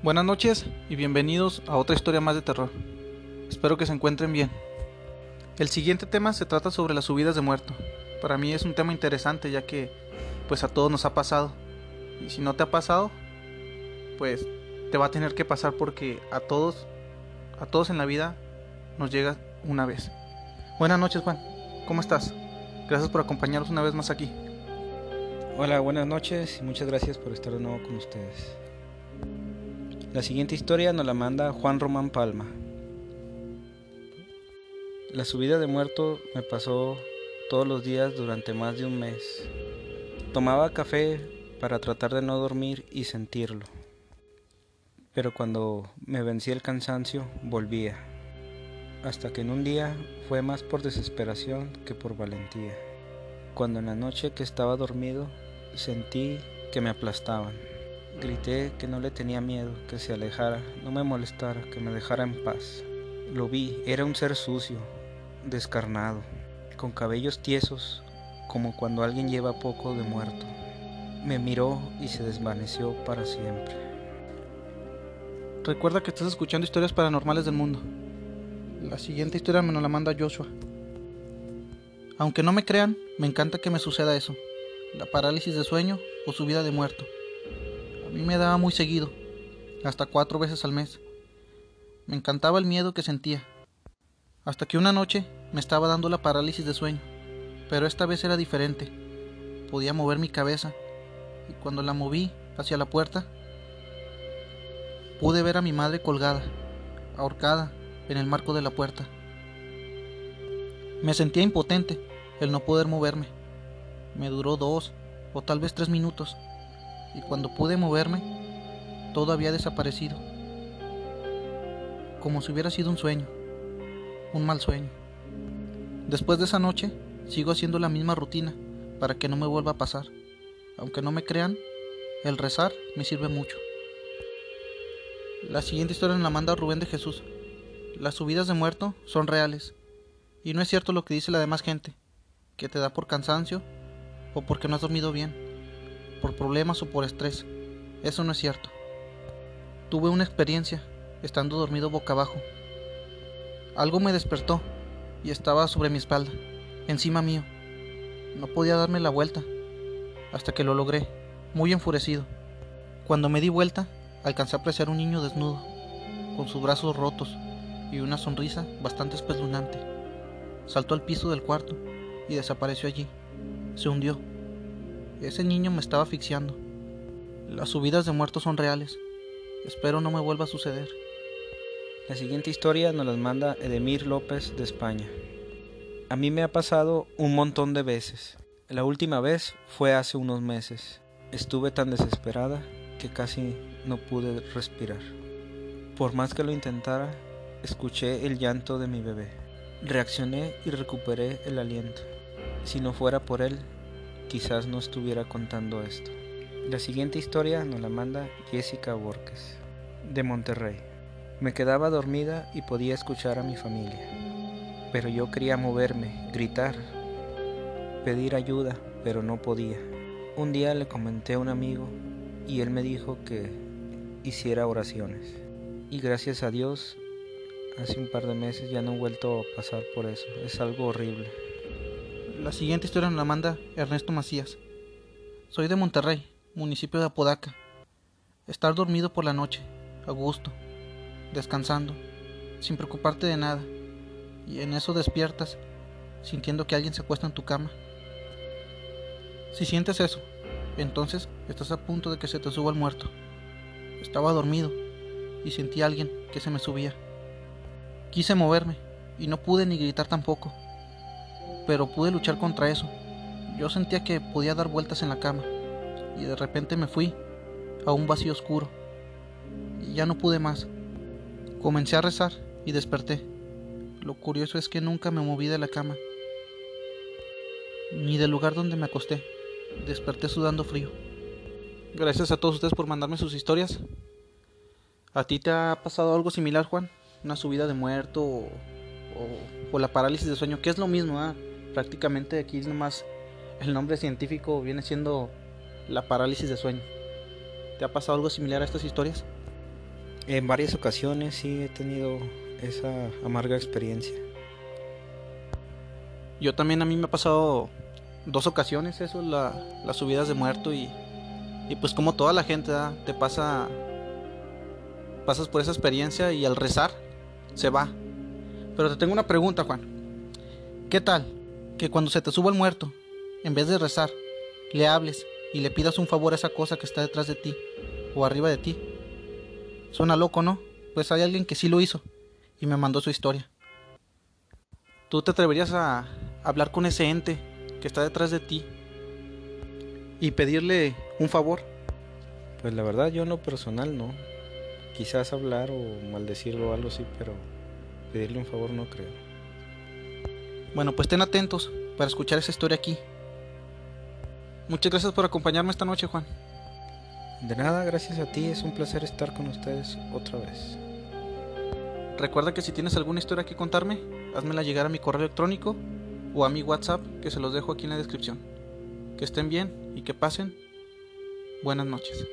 Buenas noches y bienvenidos a otra historia más de terror. Espero que se encuentren bien. El siguiente tema se trata sobre las subidas de muerto. Para mí es un tema interesante ya que pues a todos nos ha pasado. Y si no te ha pasado, pues te va a tener que pasar porque a todos a todos en la vida nos llega una vez. Buenas noches, Juan. ¿Cómo estás? Gracias por acompañarnos una vez más aquí. Hola, buenas noches y muchas gracias por estar de nuevo con ustedes. La siguiente historia nos la manda Juan Román Palma. La subida de muerto me pasó todos los días durante más de un mes. Tomaba café para tratar de no dormir y sentirlo. Pero cuando me vencía el cansancio, volvía. Hasta que en un día fue más por desesperación que por valentía. Cuando en la noche que estaba dormido sentí que me aplastaban. Grité que no le tenía miedo, que se alejara, no me molestara, que me dejara en paz. Lo vi, era un ser sucio, descarnado, con cabellos tiesos, como cuando alguien lleva poco de muerto. Me miró y se desvaneció para siempre. Recuerda que estás escuchando historias paranormales del mundo. La siguiente historia me la manda Joshua. Aunque no me crean, me encanta que me suceda eso. La parálisis de sueño o subida de muerto. A mí me daba muy seguido, hasta cuatro veces al mes. Me encantaba el miedo que sentía. Hasta que una noche me estaba dando la parálisis de sueño, pero esta vez era diferente. Podía mover mi cabeza y cuando la moví hacia la puerta, pude ver a mi madre colgada, ahorcada en el marco de la puerta. Me sentía impotente el no poder moverme. Me duró dos o tal vez tres minutos y cuando pude moverme, todo había desaparecido. Como si hubiera sido un sueño, un mal sueño. Después de esa noche, sigo haciendo la misma rutina para que no me vuelva a pasar. Aunque no me crean, el rezar me sirve mucho. La siguiente historia la manda Rubén de Jesús. Las subidas de muerto son reales. Y no es cierto lo que dice la demás gente, que te da por cansancio o porque no has dormido bien por problemas o por estrés. Eso no es cierto. Tuve una experiencia estando dormido boca abajo. Algo me despertó y estaba sobre mi espalda, encima mío. No podía darme la vuelta, hasta que lo logré, muy enfurecido. Cuando me di vuelta, alcancé a apreciar un niño desnudo, con sus brazos rotos y una sonrisa bastante espeluznante. Saltó al piso del cuarto y desapareció allí. Se hundió. Ese niño me estaba asfixiando. Las subidas de muertos son reales. Espero no me vuelva a suceder. La siguiente historia nos las manda Edemir López de España. A mí me ha pasado un montón de veces. La última vez fue hace unos meses. Estuve tan desesperada que casi no pude respirar. Por más que lo intentara, escuché el llanto de mi bebé. Reaccioné y recuperé el aliento. Si no fuera por él, quizás no estuviera contando esto. La siguiente historia nos la manda Jessica Borges, de Monterrey. Me quedaba dormida y podía escuchar a mi familia, pero yo quería moverme, gritar, pedir ayuda, pero no podía. Un día le comenté a un amigo y él me dijo que hiciera oraciones. Y gracias a Dios, hace un par de meses ya no he vuelto a pasar por eso. Es algo horrible. La siguiente historia nos la manda Ernesto Macías. Soy de Monterrey, municipio de Apodaca. Estar dormido por la noche, a gusto, descansando, sin preocuparte de nada, y en eso despiertas, sintiendo que alguien se acuesta en tu cama. Si sientes eso, entonces estás a punto de que se te suba el muerto. Estaba dormido y sentí a alguien que se me subía. Quise moverme y no pude ni gritar tampoco pero pude luchar contra eso. Yo sentía que podía dar vueltas en la cama y de repente me fui a un vacío oscuro y ya no pude más. Comencé a rezar y desperté. Lo curioso es que nunca me moví de la cama ni del lugar donde me acosté. Desperté sudando frío. Gracias a todos ustedes por mandarme sus historias. ¿A ti te ha pasado algo similar, Juan? ¿Una subida de muerto o, o, la parálisis de sueño? Que es lo mismo, ¿ah? Prácticamente aquí nomás el nombre científico viene siendo la parálisis de sueño. ¿Te ha pasado algo similar a estas historias? En varias ocasiones sí he tenido esa amarga experiencia. Yo también a mí me ha pasado dos ocasiones eso, la, las subidas de muerto y, y pues como toda la gente te pasa, pasas por esa experiencia y al rezar se va. Pero te tengo una pregunta, Juan. ¿Qué tal que cuando se te suba el muerto, en vez de rezar, le hables y le pidas un favor a esa cosa que está detrás de ti o arriba de ti? Suena loco, ¿no? Pues hay alguien que sí lo hizo y me mandó su historia. ¿Tú te atreverías a hablar con ese ente que está detrás de ti y pedirle un favor? Pues la verdad yo no personal no. Quizás hablar o maldecirlo o algo así, pero pedirle un favor no creo. Bueno, pues estén atentos para escuchar esa historia aquí. Muchas gracias por acompañarme esta noche, Juan. De nada, gracias a ti, es un placer estar con ustedes otra vez. Recuerda que si tienes alguna historia que contarme, házmela llegar a mi correo electrónico o a mi WhatsApp que se los dejo aquí en la descripción. Que estén bien y que pasen buenas noches.